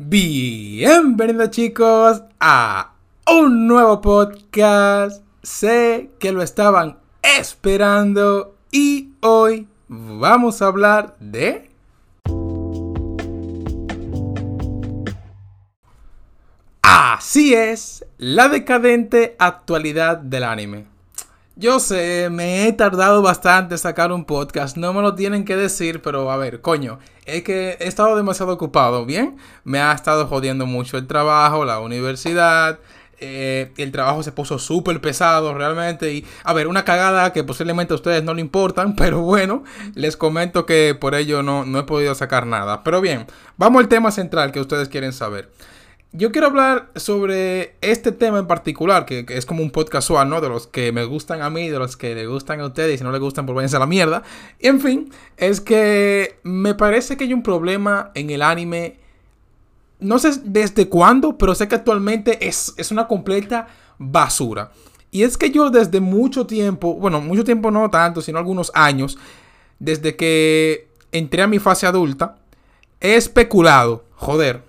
Bienvenidos chicos a un nuevo podcast. Sé que lo estaban esperando y hoy vamos a hablar de... Así es, la decadente actualidad del anime. Yo sé, me he tardado bastante en sacar un podcast, no me lo tienen que decir, pero a ver, coño, es que he estado demasiado ocupado, ¿bien? Me ha estado jodiendo mucho el trabajo, la universidad, eh, el trabajo se puso súper pesado realmente y, a ver, una cagada que posiblemente a ustedes no le importan, pero bueno, les comento que por ello no, no he podido sacar nada. Pero bien, vamos al tema central que ustedes quieren saber. Yo quiero hablar sobre este tema en particular, que, es como un podcast ¿no? De los que me gustan a mí, de los que le gustan a ustedes, y si no les gustan, pues váyanse a la mierda. Y en fin, es que me parece que hay un problema en el anime. No sé desde cuándo, pero sé que actualmente es, es una completa basura. Y es que yo desde mucho tiempo, bueno, mucho tiempo no tanto, sino algunos años, desde que entré a mi fase adulta, he especulado, joder,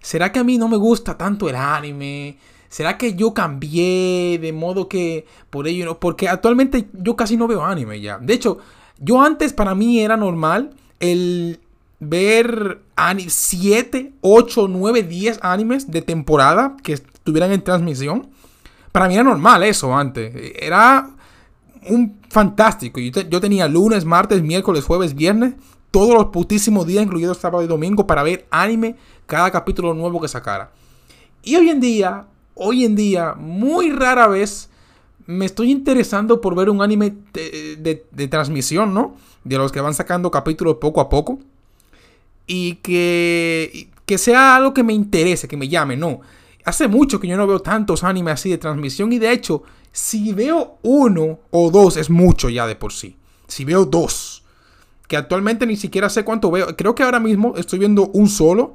¿será que a mí no me gusta tanto el anime? ¿Será que yo cambié de modo que por ello no? Porque actualmente yo casi no veo anime ya. De hecho, yo antes para mí era normal el ver 7, 8, 9, 10 animes de temporada que estuvieran en transmisión. Para mí era normal eso antes. Era un fantástico. Yo, yo tenía lunes, martes, miércoles, jueves, viernes todos los putísimos días, incluido sábado y domingo, para ver anime cada capítulo nuevo que sacara. Y hoy en día, hoy en día, muy rara vez me estoy interesando por ver un anime de, transmisión, ¿no? De los que van sacando capítulos poco a poco. Y que, que sea algo que me interese, que me llame, no. Hace mucho que yo no veo tantos animes así de transmisión. Y de hecho, si veo uno o dos, es mucho ya de por sí. Si veo dos que actualmente ni siquiera sé cuánto veo. Creo que ahora mismo estoy viendo un solo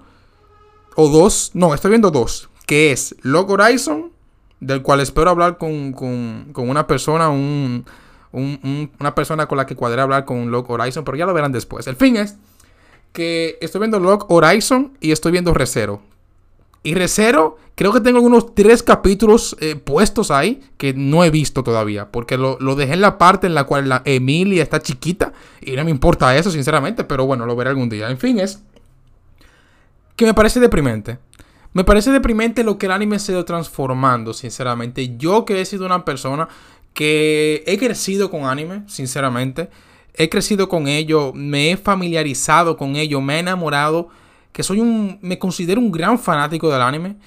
o dos. No, estoy viendo dos. Que es Log Horizon, del cual espero hablar con, una persona, un, una persona con la que cuadré hablar con Log Horizon, pero ya lo verán después. El fin es que estoy viendo Log Horizon y estoy viendo Recero. Y Recero, creo que tengo unos tres capítulos eh, puestos ahí que no he visto todavía. Porque lo, dejé en la parte en la cual la Emilia está chiquita. Y no me importa eso, sinceramente. Pero bueno, lo veré algún día. En fin, es que me parece deprimente. Me parece deprimente lo que el anime se ha ido transformando, sinceramente. Yo que he sido una persona que he crecido con anime, sinceramente. He crecido con ello, me he familiarizado con ello, me he enamorado que soy un, me considero un gran fanático del anime,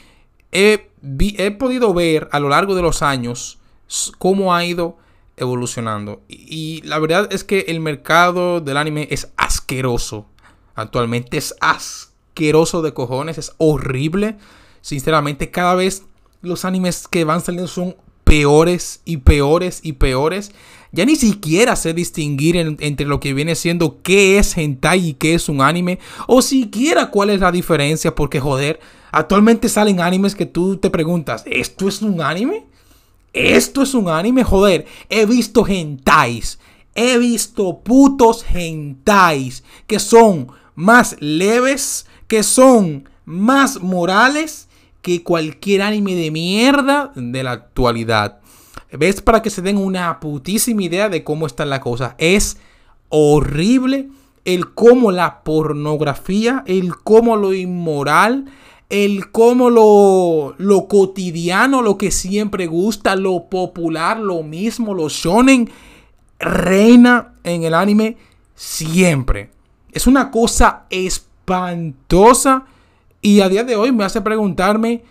he, he podido ver a lo largo de los años cómo ha ido evolucionando. Y, la verdad es que el mercado del anime es asqueroso. Actualmente es asqueroso de cojones, es horrible. Sinceramente, cada vez los animes que van saliendo son peores y peores y peores. Ya ni siquiera sé distinguir entre lo que viene siendo qué es hentai y qué es un anime. O siquiera cuál es la diferencia. Porque joder, actualmente salen animes que tú te preguntas, ¿esto es un anime? ¿Esto es un anime? Joder, he visto hentais. He visto putos hentais que son más leves, que son más morales que cualquier anime de mierda de la actualidad. ¿Ves? Para que se den una putísima idea de cómo está la cosa. Es horrible el cómo la pornografía, el cómo lo inmoral, el cómo lo, lo cotidiano, lo que siempre gusta, lo popular, lo mismo, lo shonen, reina en el anime siempre. Es una cosa espantosa y a día de hoy me hace preguntarme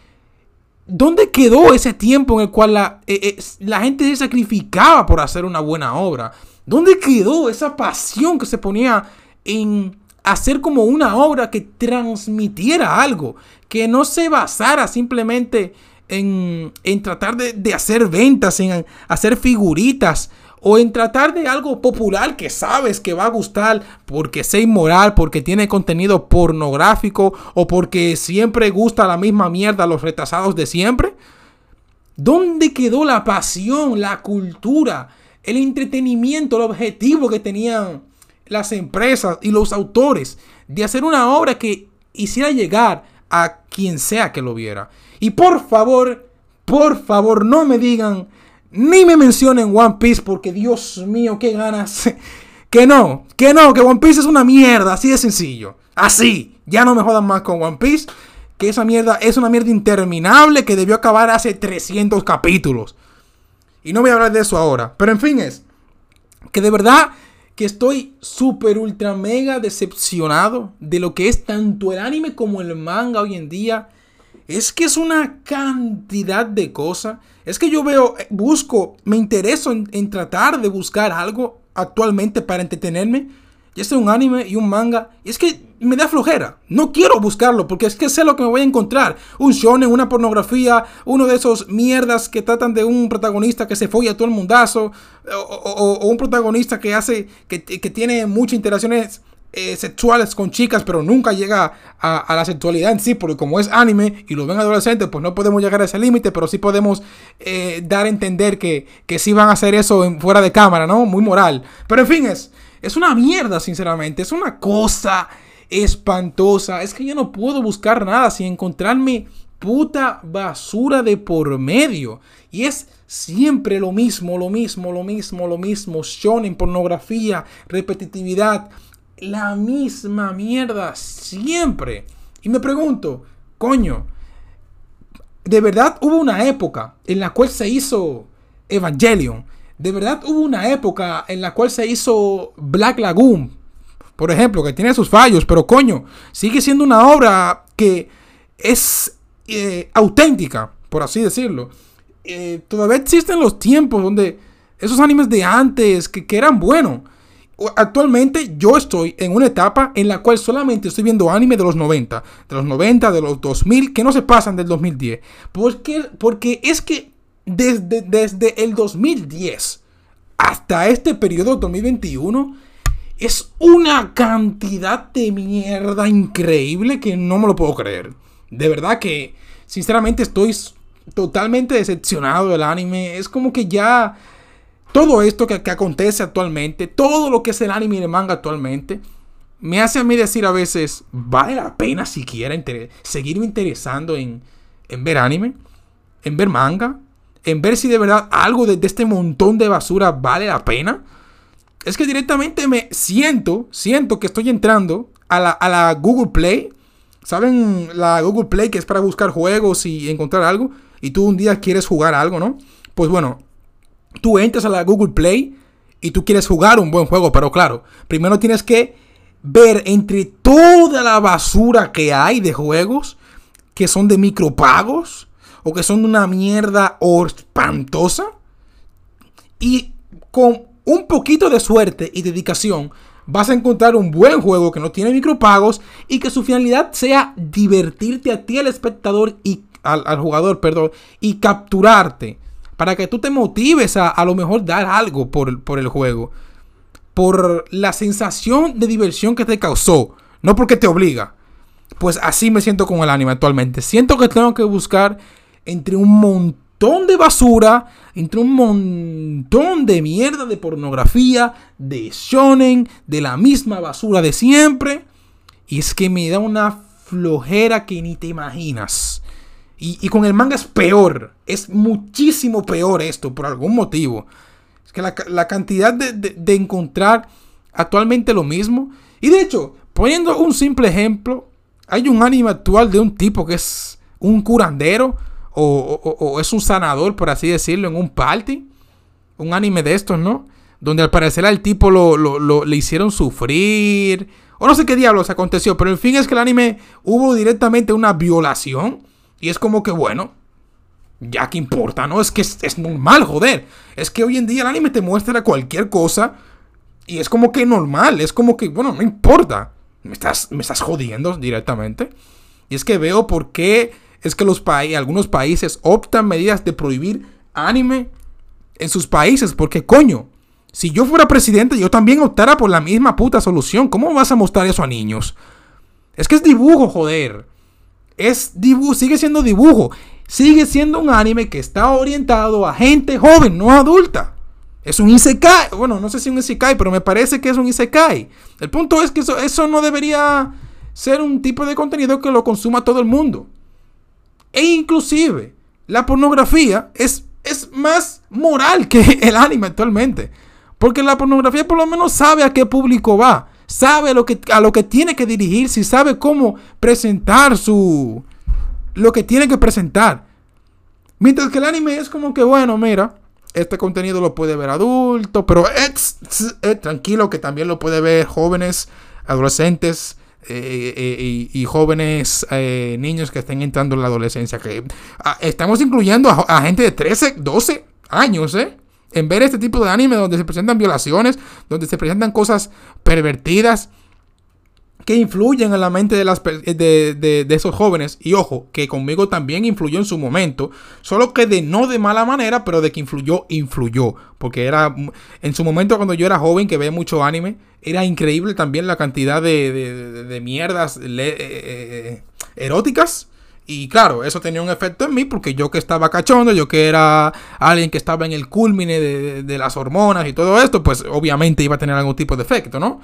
¿Dónde quedó ese tiempo en el cual la, eh, eh, la gente se sacrificaba por hacer una buena obra? ¿Dónde quedó esa pasión que se ponía en hacer como una obra que transmitiera algo? Que no se basara simplemente en, en tratar de, de hacer ventas, en hacer figuritas o en tratar de algo popular que sabes que va a gustar porque sea inmoral, porque tiene contenido pornográfico o porque siempre gusta la misma mierda a los retrasados de siempre? ¿Dónde quedó la pasión, la cultura, el entretenimiento, el objetivo que tenían las empresas y los autores de hacer una obra que hiciera llegar a quien sea que lo viera. Y por favor, por favor, no me digan ni me mencionen One Piece porque Dios mío, qué ganas. que no, que no, que One Piece es una mierda, así de sencillo. Así, ya no me jodan más con One Piece, que esa mierda es una mierda interminable que debió acabar hace 300 capítulos. Y no voy a hablar de eso ahora, pero en fin es que de verdad que estoy súper ultra mega decepcionado de lo que es tanto el anime como el manga hoy en día. Es que es una cantidad de cosas. Es que yo veo, eh, busco, me intereso en, tratar de buscar algo actualmente para entretenerme. Ya sea un anime y un manga. Y es que me da flojera. No quiero buscarlo porque es que sé lo que me voy a encontrar. Un shonen, una pornografía, uno de esos mierdas que tratan de un protagonista que se folla a todo el mundazo. O, un protagonista que hace, que, tiene muchas interacciones eh, sexuales con chicas, pero nunca llega a, la sexualidad en sí, porque como es anime y lo ven adolescentes, pues no podemos llegar a ese límite, pero sí podemos eh, dar a entender que, que sí van a hacer eso fuera de cámara, ¿no? Muy moral. Pero en fin, es, es una mierda, sinceramente. Es una cosa espantosa. Es que yo no puedo buscar nada sin encontrarme puta basura de por medio. Y es siempre lo mismo, lo mismo, lo mismo, lo mismo. Shonen, pornografía, repetitividad. La misma mierda siempre. Y me pregunto, coño, de verdad hubo una época en la cual se hizo Evangelion. De verdad hubo una época en la cual se hizo Black Lagoon, por ejemplo, que tiene sus fallos, pero coño, sigue siendo una obra que es eh, auténtica, por así decirlo. Eh, todavía existen los tiempos donde esos animes de antes que, que, eran buenos. Actualmente yo estoy en una etapa en la cual solamente estoy viendo anime de los 90, de los 90, de los 2000, que no se pasan del 2010. Porque, porque es que desde, desde el 2010 hasta este periodo 2021 es una cantidad de mierda increíble que no me lo puedo creer. De verdad que, sinceramente, estoy totalmente decepcionado del anime. Es como que ya todo esto que, acontece actualmente, todo lo que es el anime y el manga actualmente, me hace a mí decir a veces, ¿vale la pena siquiera seguirme interesando en, en ver anime? ¿En ver manga? ¿En ver si de verdad algo de este montón de basura vale la pena? es que directamente me siento, siento que estoy entrando a la, Google Play. ¿Saben? La Google Play que es para buscar juegos y encontrar algo. Y tú un día quieres jugar algo, ¿no? Pues bueno, tú entras a la Google Play y tú quieres jugar un buen juego. Pero claro, primero tienes que ver entre toda la basura que hay de juegos que son de micropagos o que son una mierda espantosa. Y con un poquito de suerte y dedicación, vas a encontrar un buen juego que no tiene micropagos y que su finalidad sea divertirte a ti, al espectador y al, jugador, perdón, y capturarte para que tú te motives a a lo mejor dar algo por, por el juego, por la sensación de diversión que te causó, no porque te obliga. Pues así me siento con el anime actualmente. Siento que tengo que buscar entre un montón de basura, entre un montón de mierda de pornografía, de shonen, de la misma basura de siempre. Y es que me da una flojera que ni te imaginas. Y, con el manga es peor. Es muchísimo peor esto, por algún motivo. Es que la, cantidad de, de encontrar actualmente lo mismo. Y de hecho, poniendo un simple ejemplo, hay un anime actual de un tipo que es un curandero o, es un sanador, por así decirlo, en un party. Un anime de estos, ¿no? Donde al parecer al tipo lo, le hicieron sufrir. O no sé qué diablos aconteció. Pero el fin es que el anime hubo directamente una violación. Y es como que, bueno, ya que importa, ¿no? Es que es, normal, joder. Es que hoy en día el anime te muestra cualquier cosa y es como que normal. Es como que, bueno, no importa. Me estás, me estás jodiendo directamente. Y es que veo por qué es que los algunos países optan medidas de prohibir anime en sus países. Porque coño, si yo fuera presidente, yo también optara por la misma puta solución. ¿Cómo vas a mostrar eso a niños? Es que es dibujo, joder. Es dibujo, sigue siendo dibujo. Sigue siendo un anime que está orientado a gente joven, no adulta. Es un isekai. Bueno, no sé si un isekai, pero me parece que es un isekai. El punto es que eso, eso no debería ser un tipo de contenido que lo consuma todo el mundo. E inclusive, la pornografía es, es más moral que el anime actualmente. Porque la pornografía por lo menos sabe a qué público va. Sabe lo que, a lo que tiene que dirigirse y sabe cómo presentar su... Lo que tiene que presentar. Mientras que el anime es como que, bueno, mira, este contenido lo puede ver adulto, pero es, tranquilo que también lo puede ver jóvenes, adolescentes eh, eh, y, jóvenes eh, niños que estén entrando en la adolescencia. Que ah, estamos incluyendo a, a, gente de 13, 12 años, ¿eh? En ver este tipo de anime donde se presentan violaciones, donde se presentan cosas pervertidas que influyen en la mente de, las, de, esos jóvenes. Y ojo, que conmigo también influyó en su momento. Solo que de no de mala manera, pero de que influyó, influyó. Porque era en su momento cuando yo era joven, que veía mucho anime, era increíble también la cantidad de, mierdas eh, eh, eróticas. Y claro, eso tenía un efecto en mí porque yo que estaba cachondo, yo que era alguien que estaba en el culmine de, de las hormonas y todo esto, pues obviamente iba a tener algún tipo de efecto, ¿no?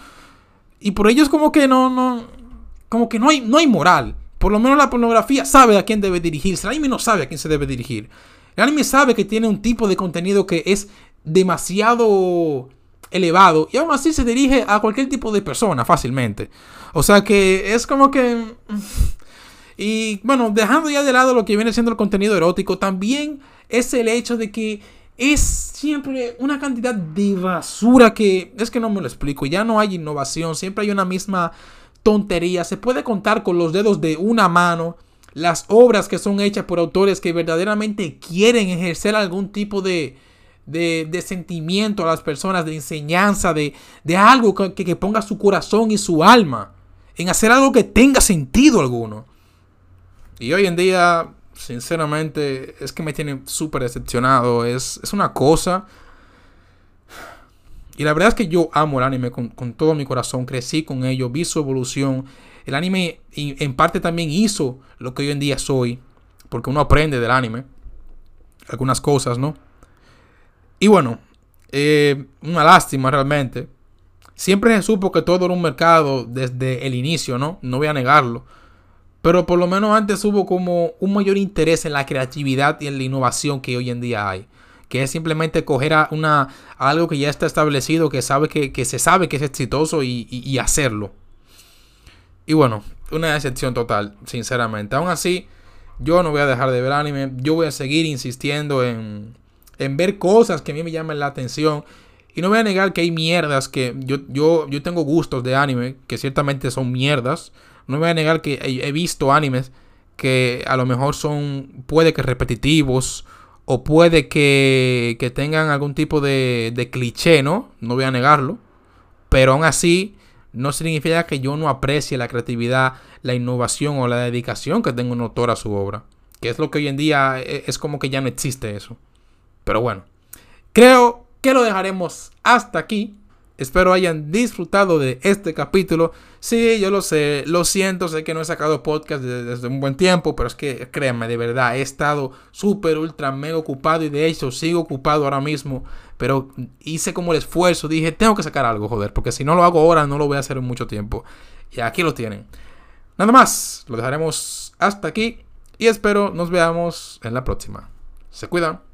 Y por ello es como que no, no, como que no hay, no hay moral. Por lo menos la pornografía sabe a quién debe dirigirse. El anime no sabe a quién se debe dirigir. El anime sabe que tiene un tipo de contenido que es demasiado elevado y aún así se dirige a cualquier tipo de persona fácilmente. O sea que es como que... Y bueno, dejando ya de lado lo que viene siendo el contenido erótico, también es el hecho de que es siempre una cantidad de basura que es que no me lo explico. Ya no hay innovación, siempre hay una misma tontería. Se puede contar con los dedos de una mano las obras que son hechas por autores que verdaderamente quieren ejercer algún tipo de, de, sentimiento a las personas, de enseñanza, de, de algo que, que ponga su corazón y su alma en hacer algo que tenga sentido alguno. Y hoy en día sinceramente, es que me tiene súper decepcionado. Es, una cosa. Y la verdad es que yo amo el anime con, todo mi corazón. Crecí con ello, vi su evolución. El anime en parte también hizo lo que hoy en día soy. Porque uno aprende del anime. Algunas cosas, ¿no? Y bueno, eh, una lástima realmente. Siempre se supo que todo era un mercado desde el inicio, ¿no? No voy a negarlo. Pero por lo menos antes hubo como un mayor interés en la creatividad y en la innovación que hoy en día hay. Que es simplemente coger a una, algo que ya está establecido, que, sabe que, se sabe que es exitoso y, hacerlo. Y bueno, una decepción total, sinceramente. Aún así, yo no voy a dejar de ver anime. Yo voy a seguir insistiendo en, en ver cosas que a mí me llamen la atención. Y no voy a negar que hay mierdas que yo, yo, yo tengo gustos de anime que ciertamente son mierdas. No voy a negar que he visto animes que a lo mejor son, puede que repetitivos o puede que, que tengan algún tipo de, de cliché, ¿no? No voy a negarlo. Pero aún así, no significa que yo no aprecie la creatividad, la innovación o la dedicación que tenga un autor a su obra. Que es lo que hoy en día e, es como que ya no existe eso. Pero bueno, creo que lo dejaremos hasta aquí. Espero hayan disfrutado de este capítulo. Sí, yo lo sé, lo siento, sé que no he sacado podcast desde, un buen tiempo, pero es que créanme, de verdad, he estado súper, ultra, mega ocupado y de hecho sigo ocupado ahora mismo. Pero hice como el esfuerzo, dije, tengo que sacar algo, joder, porque si no lo hago ahora no lo voy a hacer en mucho tiempo. Y aquí lo tienen. Nada más, lo dejaremos hasta aquí y espero nos veamos en la próxima. Se cuidan.